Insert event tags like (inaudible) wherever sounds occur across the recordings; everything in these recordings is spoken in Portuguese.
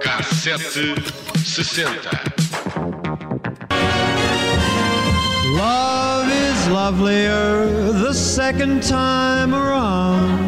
Cassete sessenta. Love is lovelier the second time around.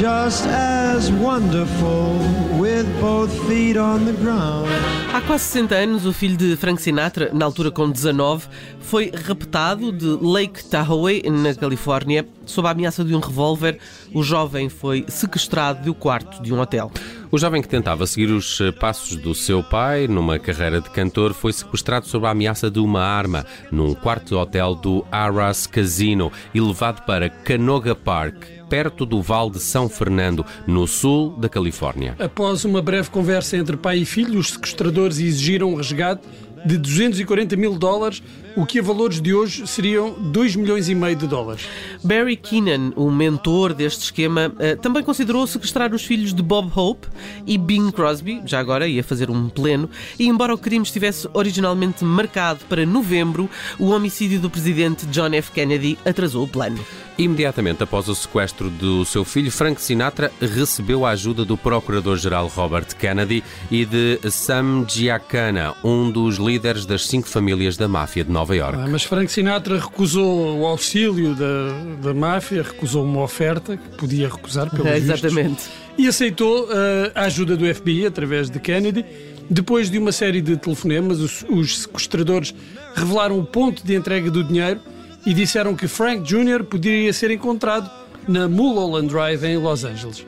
Just as wonderful with both feet on the ground. Há quase 60 anos, o filho de Frank Sinatra, na altura com 19, foi raptado de Lake Tahoe, na Califórnia, sob a ameaça de um revólver. O jovem foi sequestrado do quarto de um hotel. O jovem que tentava seguir os eh, passos do seu pai numa carreira de cantor foi sequestrado sob a ameaça de uma arma num quarto hotel do Arras Casino e levado para Canoga Park, perto do Vale de São Fernando, no sul da Califórnia. Após uma breve conversa entre pai e filho, os sequestradores exigiram um resgate de 240 mil dólares, o que a valores de hoje seriam 2 milhões e meio de dólares. Barry Keenan, o mentor deste esquema, eh, também considerou sequestrar os filhos de Bob Hope e Bing Crosby, já agora ia fazer um pleno, e embora o crime estivesse originalmente marcado para novembro, o homicídio do presidente John F. Kennedy atrasou o plano. Imediatamente após o sequestro do seu filho, Frank Sinatra recebeu a ajuda do Procurador-Geral Robert Kennedy e de Sam Giancana, um dos líderes das cinco famílias da máfia de Nova York. Ah, mas Frank Sinatra recusou o auxílio da, da máfia, recusou uma oferta que podia recusar pelo É, exatamente. e aceitou uh, a ajuda do FBI através de Kennedy. Depois de uma série de telefonemas, os, os sequestradores revelaram o ponto de entrega do dinheiro e disseram que Frank Jr. poderia ser encontrado na Mulholland Drive em Los Angeles.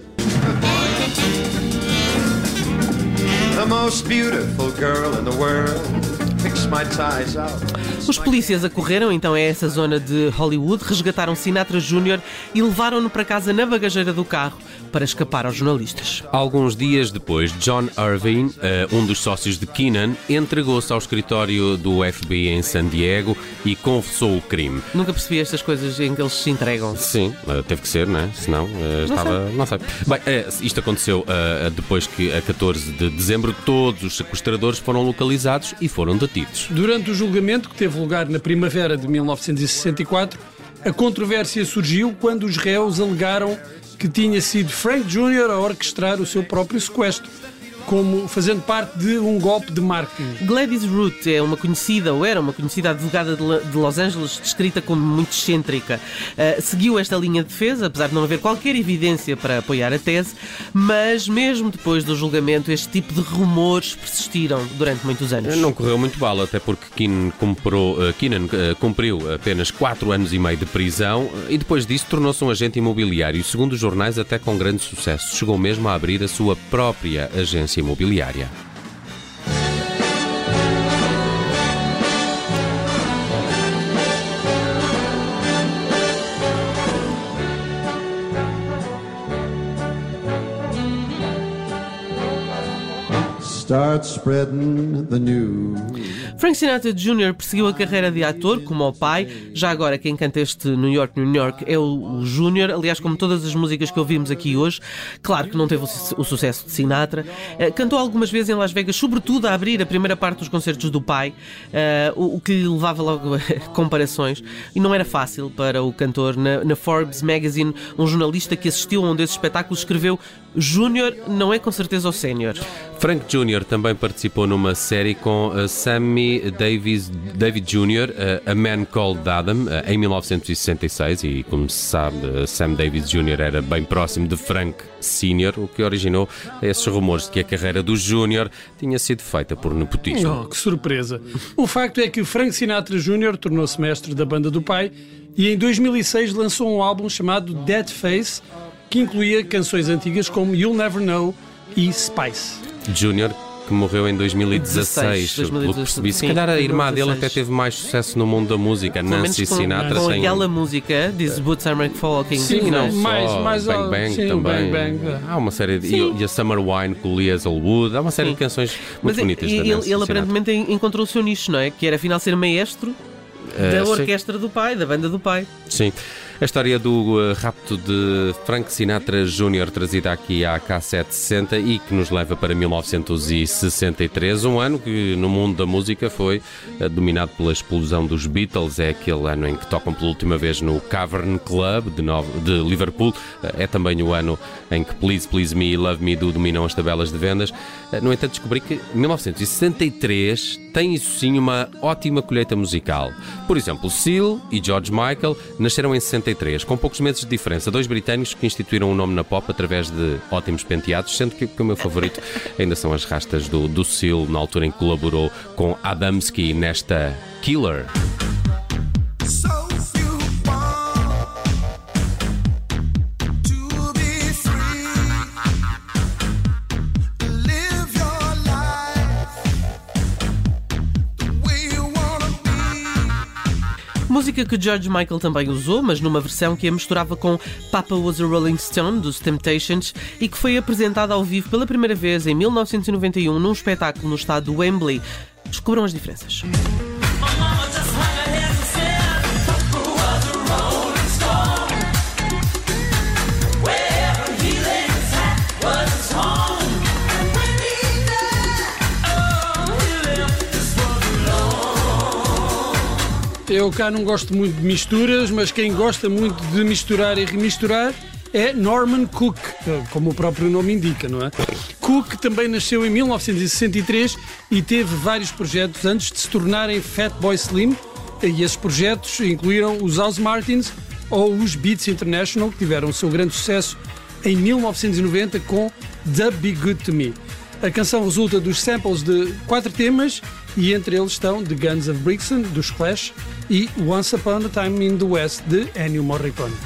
The most beautiful girl in the world. Os polícias acorreram então a essa zona de Hollywood, resgataram Sinatra Jr. e levaram-no para casa na bagageira do carro para escapar aos jornalistas. Alguns dias depois, John Irving, eh, um dos sócios de Keenan, entregou-se ao escritório do FBI em San Diego e confessou o crime. Nunca percebi estas coisas em que eles se entregam. Sim, eh, teve que ser, não é? Senão eh, estava. Não sei. Bem, isto aconteceu depois que, a 14 de dezembro, todos os sequestradores foram localizados e foram detidos. Durante o julgamento, que teve lugar na primavera de 1964, a controvérsia surgiu quando os réus alegaram que tinha sido Frank Jr. a orquestrar o seu próprio sequestro, como fazendo parte de um golpe de marketing. Gladys Root é uma conhecida, ou era uma conhecida advogada de, Los Angeles, descrita como muito excêntrica. Uh, seguiu esta linha de defesa, apesar de não haver qualquer evidência para apoiar a tese, mas mesmo depois do julgamento, este tipo de rumores persistiram durante muitos anos. Não correu muito mal, até porque Keenan, comprou, eh, Keenan, eh, cumpriu apenas 4 anos e meio de prisão eh, e depois disso tornou-se um agente imobiliário, segundo os jornais, até com grande sucesso. Chegou mesmo a abrir a sua própria agência imobiliária. Start spreading the news. Frank Sinatra Jr. perseguiu a carreira de ator, como o pai. Já agora, quem canta este New York, New York é o, o Júnior. Aliás, como todas as músicas que ouvimos aqui hoje, claro que não teve o, su- o sucesso de Sinatra. Eh, cantou algumas vezes em Las Vegas, sobretudo a abrir a primeira parte dos concertos do pai, eh, o, o que lhe levava logo a (laughs) comparações. E não era fácil para o cantor. Na, na Forbes Magazine, um jornalista que assistiu a um desses espetáculos escreveu: Júnior não é com certeza o sénior. Frank Jr. também participou numa série com uh, Sammy Davis, David Jr., uh, A Man Called Adam, uh, em 1966, e como se sabe, Sam Davis Jr. era bem próximo de Frank Sr., o que originou esses rumores de que a carreira do Jr. tinha sido feita por nepotismo. Oh, que surpresa! O facto é que Frank Sinatra Jr. tornou-se mestre da banda do pai e em 2006 lançou um álbum chamado Dead Face, que incluía canções antigas como You'll Never Know e Spice. Jr., que morreu em 2016, 2016, pelo que percebi. Se sim, calhar a irmã dele 2016. até teve mais sucesso no mundo da música, Pelo menos Nancy com, Sinatra, com sem... aquela música, These Boots Are Made for Walking. Sim, não não. mais- só, mais Bang Bang sim, também. Bang Bang. Há uma série de. E, e a Summer Wine com o Lee Hazelwood. Há uma série de canções Mas muito bonitas e- da ele, Nancy ele Sinatra. aparentemente en- encontrou o seu nicho, não é? Que era afinal ser maestro Eh, da sim. orquestra do pai, da banda do pai. Sim. A história do uh, rapto de Frank Sinatra Jr., trazida aqui à K760 e que nos leva para 1963, um ano que no mundo da música foi uh, dominado pela explosão dos Beatles. É aquele ano em que tocam pela última vez no Cavern Club de, de Liverpool. Uh, é também o ano em que Please Please Me e Love Me Do dominam as tabelas de vendas. No entanto, descobri que 1963 tem isso sim uma ótima colheita musical. Por exemplo, Seal e George Michael nasceram em 63 com poucos meses de diferença. Dois britânicos que instituíram o um nome na pop através de ótimos penteados, sendo que, que o meu favorito (laughs) ainda são as rastas do, do Seal, na altura em que colaborou com Adamski nesta Killer. Música que George Michael também usou, mas numa versão que a misturava com Papa Was a Rolling Stone, dos Temptations, e que foi apresentada ao vivo pela primeira vez em 1991 num espetáculo no estado de Wembley. Descubram as diferenças. Eu cá não gosto muito de misturas, mas quem gosta muito de misturar e remisturar é Norman Cook, como o próprio nome indica, não é? Cook também nasceu em 1963 e teve vários projetos antes de se tornarem Fatboy Slim. E esses projetos incluíram os House Martins ou os Beats International, que tiveram o seu grande sucesso em 1990 com The Be Good to Me. A canção resulta dos samples de quatro temas e entre eles estão The Guns of Brixton, dos Clash, e Once Upon a Time in the West, de Ennio Morricone.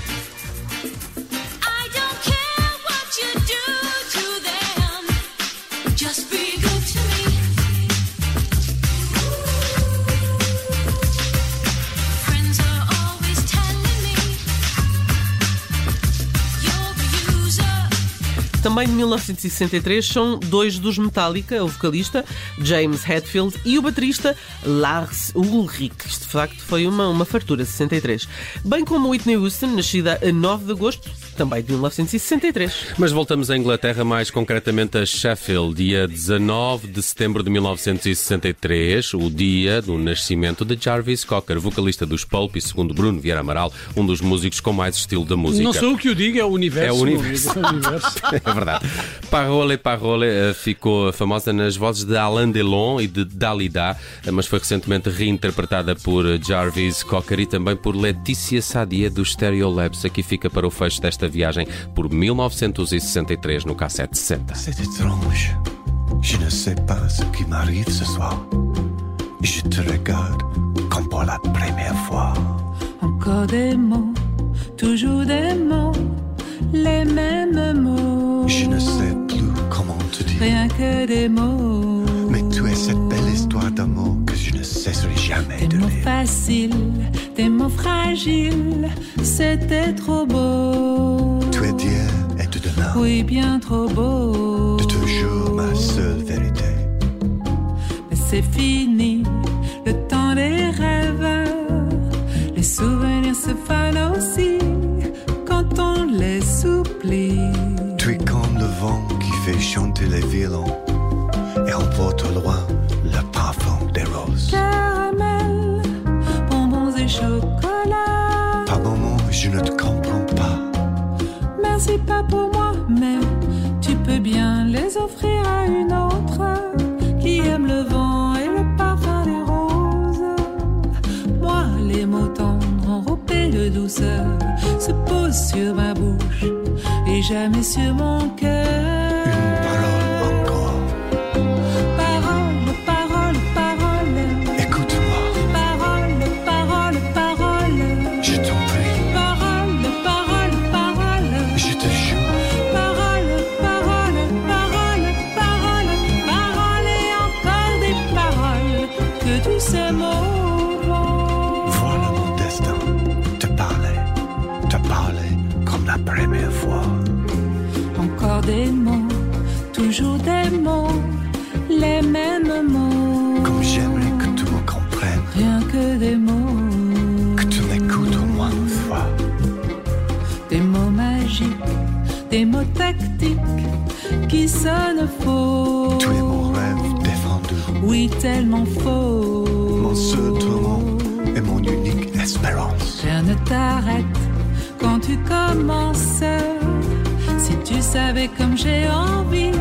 Também de 1963 são dois dos Metallica, o vocalista James Hetfield e o baterista Lars Ulrich. Isto de facto foi uma, uma fartura, 63. Bem como Whitney Houston, nascida a 9 de agosto também de 1963. Mas voltamos à Inglaterra, mais concretamente a Sheffield, dia 19 de setembro de 1963, o dia do nascimento de Jarvis Cocker, vocalista dos Pulp e, segundo Bruno Vieira Amaral, um dos músicos com mais estilo da música. Não sou o que eu digo, é o universo. É o universo. (laughs) é verdade. Parole Parole eh, ficou famosa nas vozes de Alain Delon e de Dalida, eh, mas foi recentemente reinterpretada por Jarvis Cocker e também por Letícia Sadia do Stereo Labs. Aqui fica para o fecho desta esta viagem por 1963 no K760. C'est étrange. Je ne sais pas ce qui m'arrive ce soir. Je te regarde comme pour la première fois. Encore des mots, toujours des mots, les mêmes mots. Je ne sais plus comment te dire. Rien que des mots. Mais tu es cette belle histoire d'amour cesserai jamais Des de mots lire. faciles, des mots fragiles, c'était trop beau. Tu es d'hier et de demain. Oui, bien trop beau. De toujours ma seule vérité. Mais c'est fini, le temps des rêves. Les souvenirs se fanent aussi quand on les oublie. Tu es comme le vent qui fait chanter les violons et emporte au loin le parfum Pas pour moi, mais tu peux bien les offrir à une autre qui aime le vent et le parfum des roses. Moi, les mots tendres enrobés de douceur se posent sur ma bouche et jamais sur mon cœur. toujours des mots, les mêmes mots. Comme j'aimerais que tout me comprenne. Rien que des mots. Que tu m'écoutes au moins une fois. Des mots magiques, des mots tactiques qui sonnent faux. Tous les mots rêves défendus. Oui, tellement faux. Mon seul tourment est mon unique espérance. Rien ne t'arrête quand tu commences. Si tu savais comme j'ai envie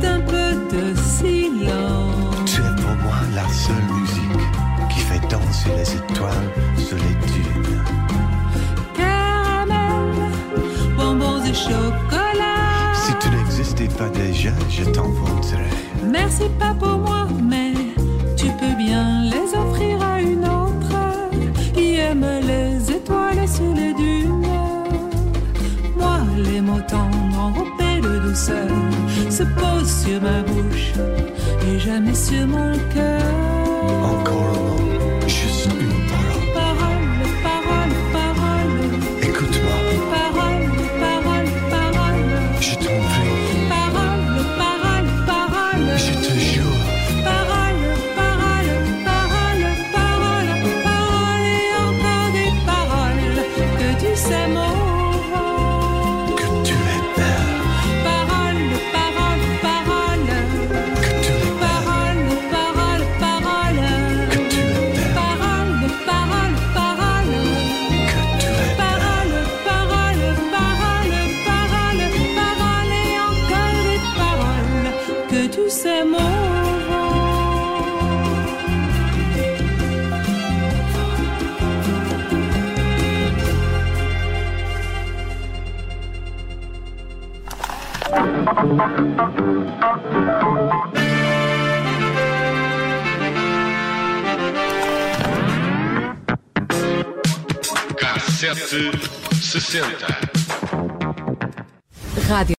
d'un peu de silence. Tu es pour moi la seule musique qui fait danser les étoiles sur les dunes. Caramel, bonbons et chocolat. Si tu n'existais pas déjà, je t'inventerais. Merci pas se posent sur ma bouche et jamais sur mon cœur. Encore Cassete 60. Rádio